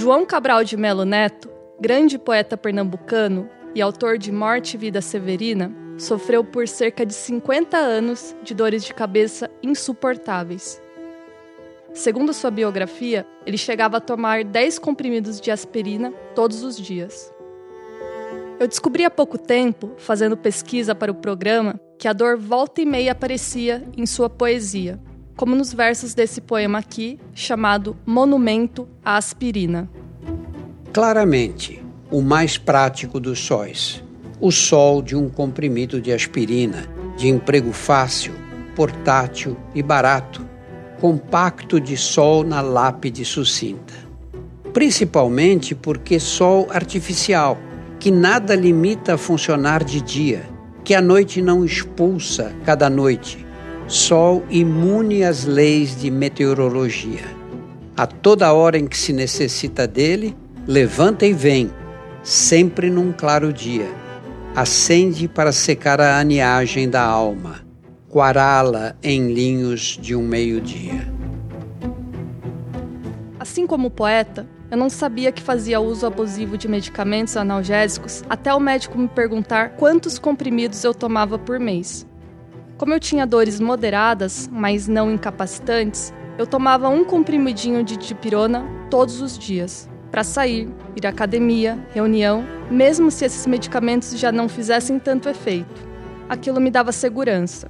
João Cabral de Melo Neto, grande poeta pernambucano e autor de Morte e Vida Severina, sofreu por cerca de 50 anos de dores de cabeça insuportáveis. Segundo sua biografia, ele chegava a tomar 10 comprimidos de aspirina todos os dias. Eu descobri há pouco tempo, fazendo pesquisa para o programa, que a dor volta e meia aparecia em sua poesia, como nos versos desse poema aqui, chamado Monumento à Aspirina. Claramente, o mais prático dos sóis. O sol de um comprimido de aspirina, de emprego fácil, portátil e barato, compacto de sol na lápide sucinta. Principalmente porque sol artificial, que nada limita a funcionar de dia, que a noite não expulsa cada noite, sol imune às leis de meteorologia. A toda hora em que se necessita dele, levanta e vem, sempre num claro dia. Acende para secar a aniagem da alma quará-la em linhos de um meio-dia. Assim como poeta, eu não sabia que fazia uso abusivo de medicamentos analgésicos até o médico me perguntar quantos comprimidos eu tomava por mês. Como eu tinha dores moderadas, mas não incapacitantes, eu tomava um comprimidinho de dipirona todos os dias, para sair, ir à academia, reunião, mesmo se esses medicamentos já não fizessem tanto efeito. Aquilo me dava segurança.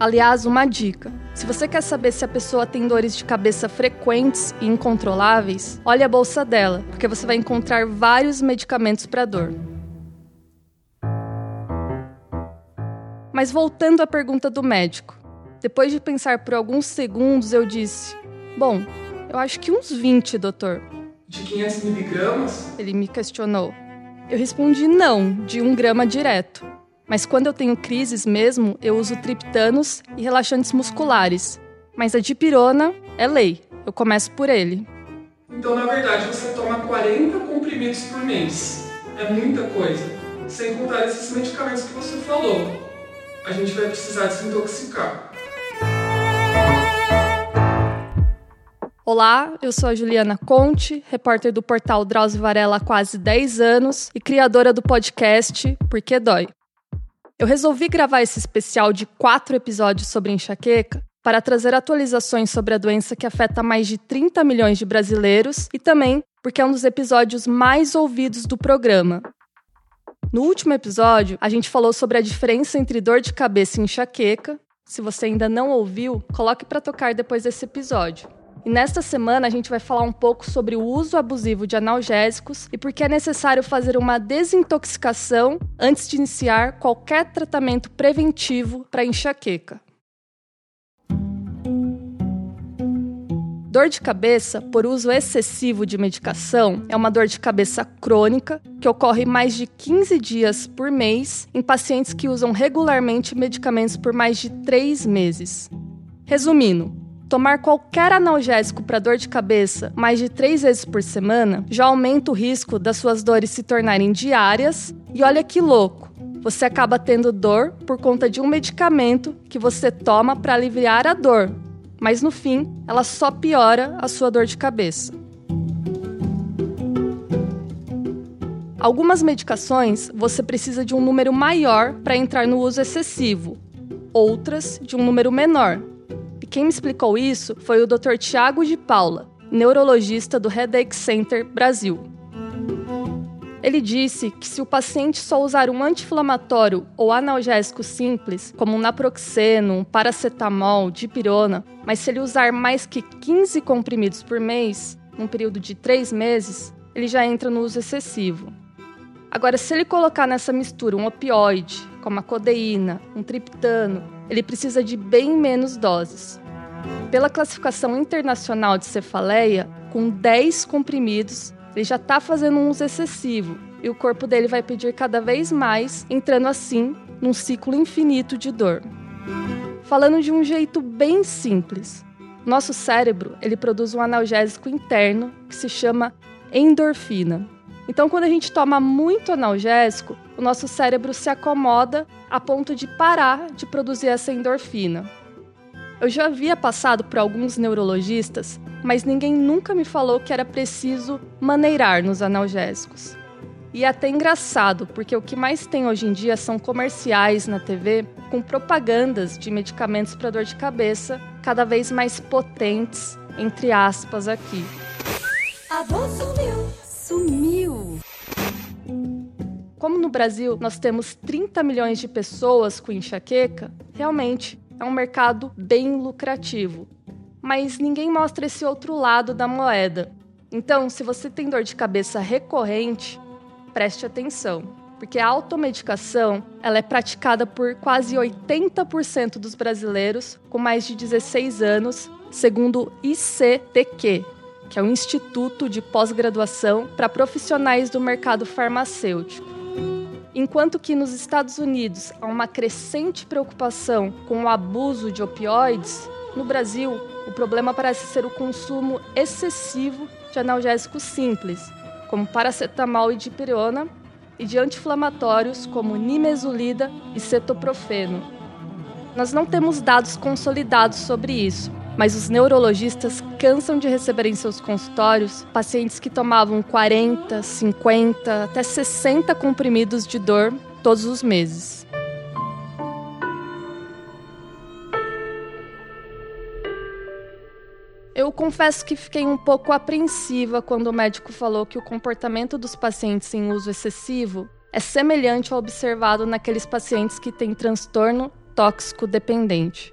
Aliás, uma dica: se você quer saber se a pessoa tem dores de cabeça frequentes e incontroláveis, olhe a bolsa dela, porque você vai encontrar vários medicamentos para dor. Mas voltando à pergunta do médico, depois de pensar por alguns segundos, eu disse: Bom, eu acho que uns 20, doutor. De 500 miligramas? Ele me questionou. Eu respondi: Não, de um grama direto. Mas quando eu tenho crises mesmo, eu uso triptanos e relaxantes musculares. Mas a dipirona é lei. Eu começo por ele. Então, na verdade, você toma 40 comprimidos por mês. É muita coisa. Sem contar esses medicamentos que você falou. A gente vai precisar desintoxicar. Olá, eu sou a Juliana Conte, repórter do portal Drauzio Varela há quase 10 anos e criadora do podcast Porque Dói. Eu resolvi gravar esse especial de quatro episódios sobre enxaqueca para trazer atualizações sobre a doença que afeta mais de 30 milhões de brasileiros e também porque é um dos episódios mais ouvidos do programa. No último episódio, a gente falou sobre a diferença entre dor de cabeça e enxaqueca. Se você ainda não ouviu, coloque para tocar depois desse episódio. E nesta semana a gente vai falar um pouco sobre o uso abusivo de analgésicos e por que é necessário fazer uma desintoxicação antes de iniciar qualquer tratamento preventivo para enxaqueca. Dor de cabeça por uso excessivo de medicação é uma dor de cabeça crônica que ocorre mais de 15 dias por mês em pacientes que usam regularmente medicamentos por mais de 3 meses. Resumindo, Tomar qualquer analgésico para dor de cabeça mais de três vezes por semana já aumenta o risco das suas dores se tornarem diárias. E olha que louco! Você acaba tendo dor por conta de um medicamento que você toma para aliviar a dor, mas no fim ela só piora a sua dor de cabeça. Algumas medicações você precisa de um número maior para entrar no uso excessivo, outras de um número menor, quem me explicou isso foi o Dr. Tiago de Paula, neurologista do Headache Center Brasil. Ele disse que se o paciente só usar um anti-inflamatório ou analgésico simples, como um naproxeno, um paracetamol, dipirona, mas se ele usar mais que 15 comprimidos por mês, num período de 3 meses, ele já entra no uso excessivo. Agora, se ele colocar nessa mistura um opioide, como a codeína, um triptano, ele precisa de bem menos doses. Pela classificação internacional de cefaleia, com 10 comprimidos, ele já está fazendo um uso excessivo e o corpo dele vai pedir cada vez mais, entrando assim num ciclo infinito de dor. Falando de um jeito bem simples, nosso cérebro ele produz um analgésico interno que se chama endorfina. Então, quando a gente toma muito analgésico, o nosso cérebro se acomoda a ponto de parar de produzir essa endorfina. Eu já havia passado por alguns neurologistas, mas ninguém nunca me falou que era preciso maneirar nos analgésicos. E é até engraçado, porque o que mais tem hoje em dia são comerciais na TV com propagandas de medicamentos para dor de cabeça, cada vez mais potentes, entre aspas, aqui. A dor sumiu, sumiu. Como no Brasil nós temos 30 milhões de pessoas com enxaqueca, realmente é um mercado bem lucrativo. Mas ninguém mostra esse outro lado da moeda. Então, se você tem dor de cabeça recorrente, preste atenção, porque a automedicação ela é praticada por quase 80% dos brasileiros com mais de 16 anos, segundo o ICTQ, que é o Instituto de Pós-Graduação para Profissionais do Mercado Farmacêutico. Enquanto que nos Estados Unidos há uma crescente preocupação com o abuso de opioides, no Brasil o problema parece ser o consumo excessivo de analgésicos simples, como paracetamol e dipirona, e de anti-inflamatórios como nimesulida e cetoprofeno. Nós não temos dados consolidados sobre isso, mas os neurologistas cansam de receber em seus consultórios pacientes que tomavam 40, 50, até 60 comprimidos de dor todos os meses. Eu confesso que fiquei um pouco apreensiva quando o médico falou que o comportamento dos pacientes em uso excessivo é semelhante ao observado naqueles pacientes que têm transtorno tóxico dependente.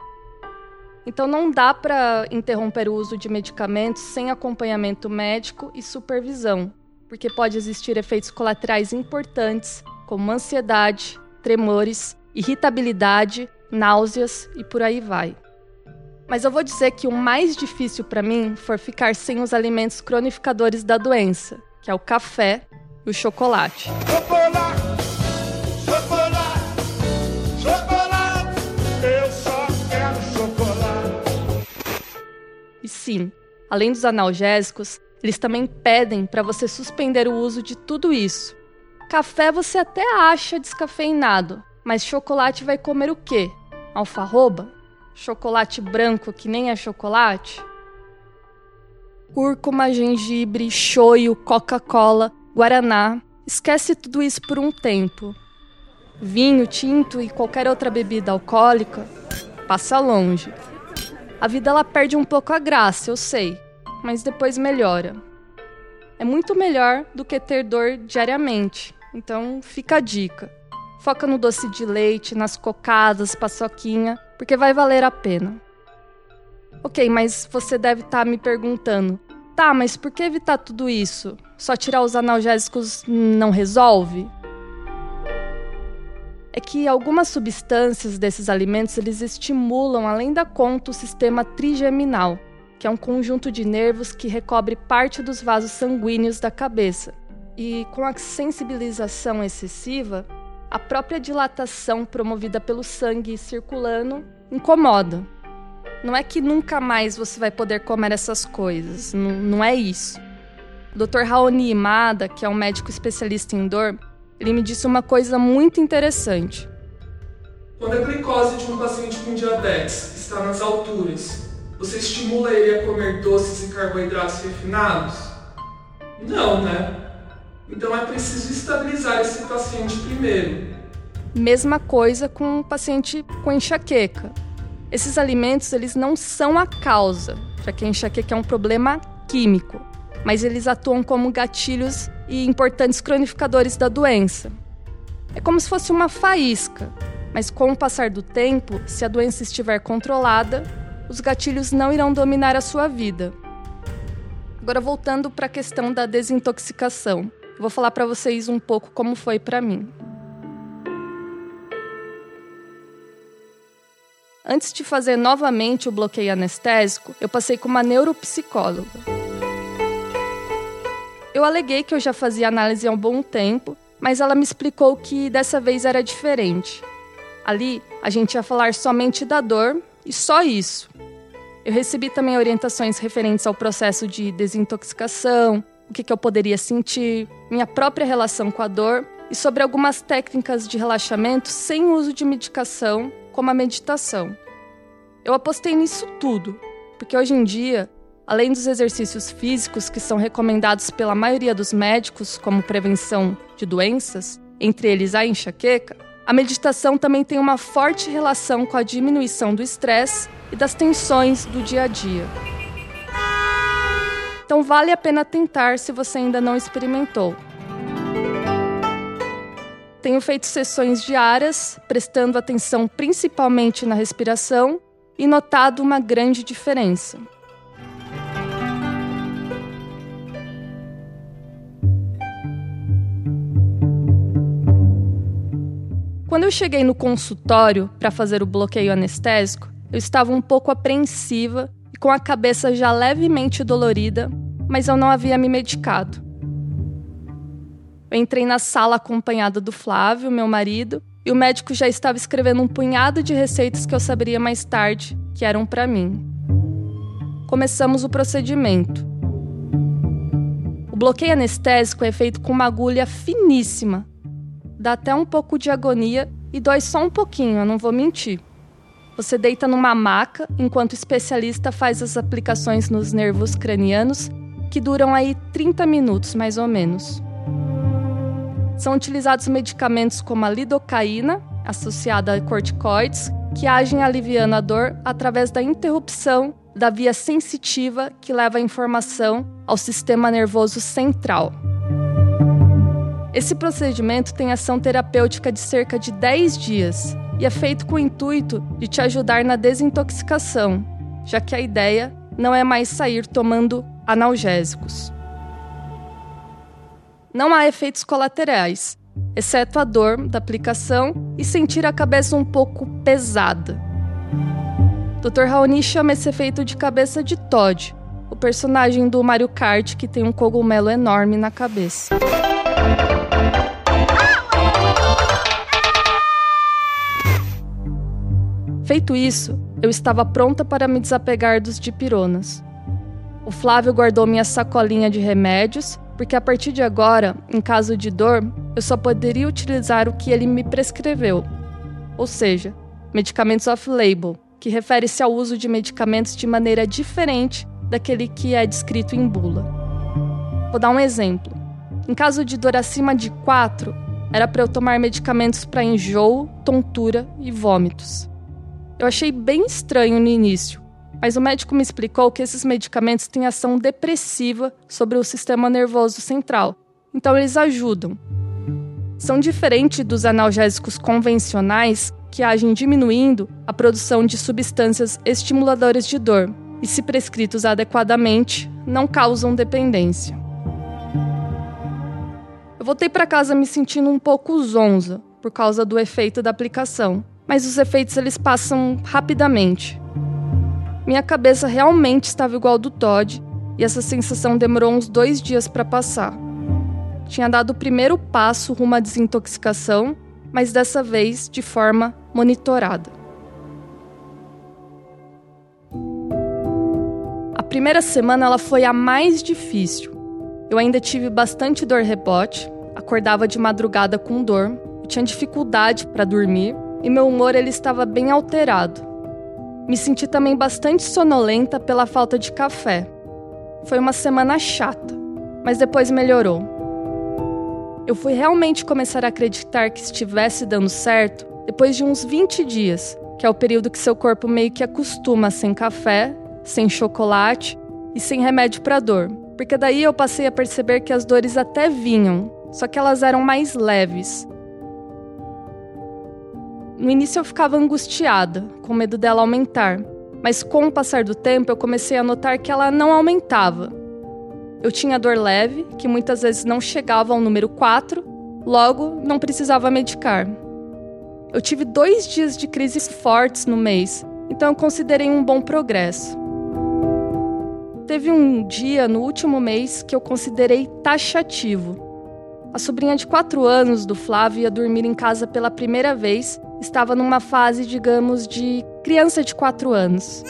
Então não dá para interromper o uso de medicamentos sem acompanhamento médico e supervisão, porque pode existir efeitos colaterais importantes, como ansiedade, tremores, irritabilidade, náuseas e por aí vai. Mas eu vou dizer que o mais difícil para mim foi ficar sem os alimentos cronificadores da doença, que é o café e o chocolate. Chocolate! Além dos analgésicos, eles também pedem para você suspender o uso de tudo isso. Café você até acha descafeinado, mas chocolate vai comer o quê? Alfarroba? Chocolate branco que nem é chocolate? Cúrcuma, gengibre, shoyu, Coca-Cola, guaraná. Esquece tudo isso por um tempo. Vinho, tinto e qualquer outra bebida alcoólica passa longe. A vida ela perde um pouco a graça, eu sei, mas depois melhora. É muito melhor do que ter dor diariamente. Então, fica a dica. Foca no doce de leite, nas cocadas, paçoquinha, porque vai valer a pena. Ok, mas você deve estar tá me perguntando: tá, mas por que evitar tudo isso? Só tirar os analgésicos não resolve? É que algumas substâncias desses alimentos eles estimulam além da conta o sistema trigeminal, que é um conjunto de nervos que recobre parte dos vasos sanguíneos da cabeça. E com a sensibilização excessiva, a própria dilatação promovida pelo sangue circulando incomoda. Não é que nunca mais você vai poder comer essas coisas, não, não é isso. O Dr. Raoni Imada, que é um médico especialista em dor, ele me disse uma coisa muito interessante. Quando a glicose de um paciente com diabetes está nas alturas, você estimula ele a comer doces e carboidratos refinados? Não, né? Então é preciso estabilizar esse paciente primeiro. Mesma coisa com o paciente com enxaqueca. Esses alimentos eles não são a causa, já que a enxaqueca é um problema químico mas eles atuam como gatilhos e importantes cronificadores da doença. É como se fosse uma faísca, mas com o passar do tempo, se a doença estiver controlada, os gatilhos não irão dominar a sua vida. Agora voltando para a questão da desintoxicação, vou falar para vocês um pouco como foi para mim. Antes de fazer novamente o bloqueio anestésico, eu passei com uma neuropsicóloga. Eu aleguei que eu já fazia análise há um bom tempo, mas ela me explicou que dessa vez era diferente. Ali, a gente ia falar somente da dor e só isso. Eu recebi também orientações referentes ao processo de desintoxicação, o que, que eu poderia sentir, minha própria relação com a dor e sobre algumas técnicas de relaxamento sem uso de medicação, como a meditação. Eu apostei nisso tudo, porque hoje em dia, além dos exercícios físicos que são recomendados pela maioria dos médicos como prevenção de doenças, entre eles a enxaqueca, a meditação também tem uma forte relação com a diminuição do estresse e das tensões do dia a dia. Então vale a pena tentar se você ainda não experimentou. Tenho feito sessões diárias, prestando atenção principalmente na respiração e notado uma grande diferença. Quando eu cheguei no consultório para fazer o bloqueio anestésico, eu estava um pouco apreensiva e com a cabeça já levemente dolorida, mas eu não havia me medicado. Eu entrei na sala acompanhada do Flávio, meu marido, e o médico já estava escrevendo um punhado de receitas que eu saberia mais tarde que eram para mim. Começamos o procedimento. O bloqueio anestésico é feito com uma agulha finíssima. Dá até um pouco de agonia e dói só um pouquinho, eu não vou mentir. Você deita numa maca enquanto o especialista faz as aplicações nos nervos cranianos, que duram aí 30 minutos mais ou menos. São utilizados medicamentos como a lidocaína, associada a corticoides, que agem aliviando a dor através da interrupção da via sensitiva que leva a informação ao sistema nervoso central. Esse procedimento tem ação terapêutica de cerca de 10 dias e é feito com o intuito de te ajudar na desintoxicação, já que a ideia não é mais sair tomando analgésicos. Não há efeitos colaterais, exceto a dor da aplicação e sentir a cabeça um pouco pesada. Dr. Raoni chama esse efeito de cabeça de Todd, o personagem do Mario Kart que tem um cogumelo enorme na cabeça. Feito isso, eu estava pronta para me desapegar dos dipironas. O Flávio guardou minha sacolinha de remédios porque a partir de agora, em caso de dor, eu só poderia utilizar o que ele me prescreveu, ou seja, medicamentos off-label, que refere-se ao uso de medicamentos de maneira diferente daquele que é descrito em bula. Vou dar um exemplo. Em caso de dor acima de 4, era para eu tomar medicamentos para enjoo, tontura e vômitos. Eu achei bem estranho no início, mas o médico me explicou que esses medicamentos têm ação depressiva sobre o sistema nervoso central, então eles ajudam. São diferentes dos analgésicos convencionais que agem diminuindo a produção de substâncias estimuladoras de dor e, se prescritos adequadamente, não causam dependência. Eu voltei para casa me sentindo um pouco zonza por causa do efeito da aplicação, mas os efeitos eles passam rapidamente. Minha cabeça realmente estava igual do Todd e essa sensação demorou uns dois dias para passar. Tinha dado o primeiro passo rumo à desintoxicação, mas dessa vez de forma monitorada. A primeira semana ela foi a mais difícil. Eu ainda tive bastante dor rebote, acordava de madrugada com dor, tinha dificuldade para dormir e meu humor ele estava bem alterado. Me senti também bastante sonolenta pela falta de café. Foi uma semana chata, mas depois melhorou. Eu fui realmente começar a acreditar que estivesse dando certo depois de uns 20 dias, que é o período que seu corpo meio que acostuma sem café, sem chocolate e sem remédio para dor. Porque daí eu passei a perceber que as dores até vinham, só que elas eram mais leves no início eu ficava angustiada, com medo dela aumentar, mas com o passar do tempo eu comecei a notar que ela não aumentava. Eu tinha dor leve, que muitas vezes não chegava ao número 4, logo não precisava medicar. Eu tive dois dias de crises fortes no mês, então eu considerei um bom progresso. Teve um dia no último mês que eu considerei taxativo. A sobrinha de 4 anos do Flávio ia dormir em casa pela primeira vez estava numa fase, digamos, de criança de 4 anos.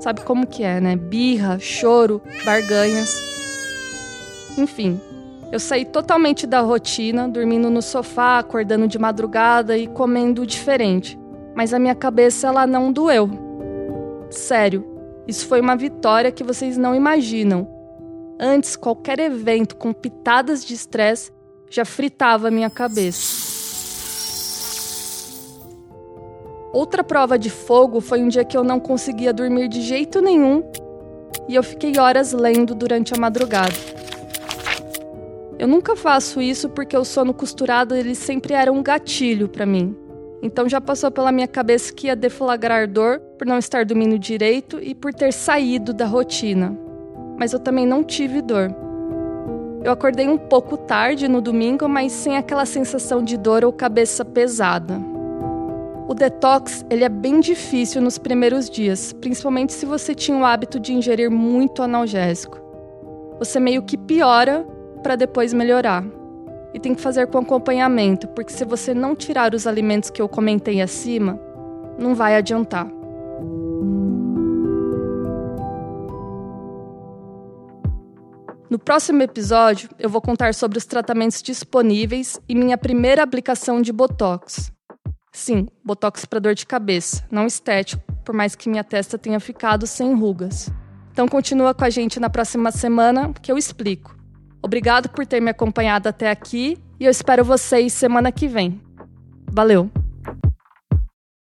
Sabe como que é, né? Birra, choro, barganhas. Enfim, eu saí totalmente da rotina, dormindo no sofá, acordando de madrugada e comendo diferente. Mas a minha cabeça ela não doeu. Sério, isso foi uma vitória que vocês não imaginam. Antes, qualquer evento com pitadas de estresse já fritava a minha cabeça. Outra prova de fogo foi um dia que eu não conseguia dormir de jeito nenhum e eu fiquei horas lendo durante a madrugada. Eu nunca faço isso porque o sono costurado ele sempre era um gatilho para mim. Então já passou pela minha cabeça que ia deflagrar dor por não estar dormindo direito e por ter saído da rotina. Mas eu também não tive dor. Eu acordei um pouco tarde no domingo, mas sem aquela sensação de dor ou cabeça pesada. O detox ele é bem difícil nos primeiros dias, principalmente se você tinha o hábito de ingerir muito analgésico. Você meio que piora para depois melhorar. E tem que fazer com acompanhamento, porque se você não tirar os alimentos que eu comentei acima, não vai adiantar. No próximo episódio, eu vou contar sobre os tratamentos disponíveis e minha primeira aplicação de Botox. Sim, botox para dor de cabeça, não estético, por mais que minha testa tenha ficado sem rugas. Então continua com a gente na próxima semana que eu explico. Obrigado por ter me acompanhado até aqui e eu espero vocês semana que vem. Valeu!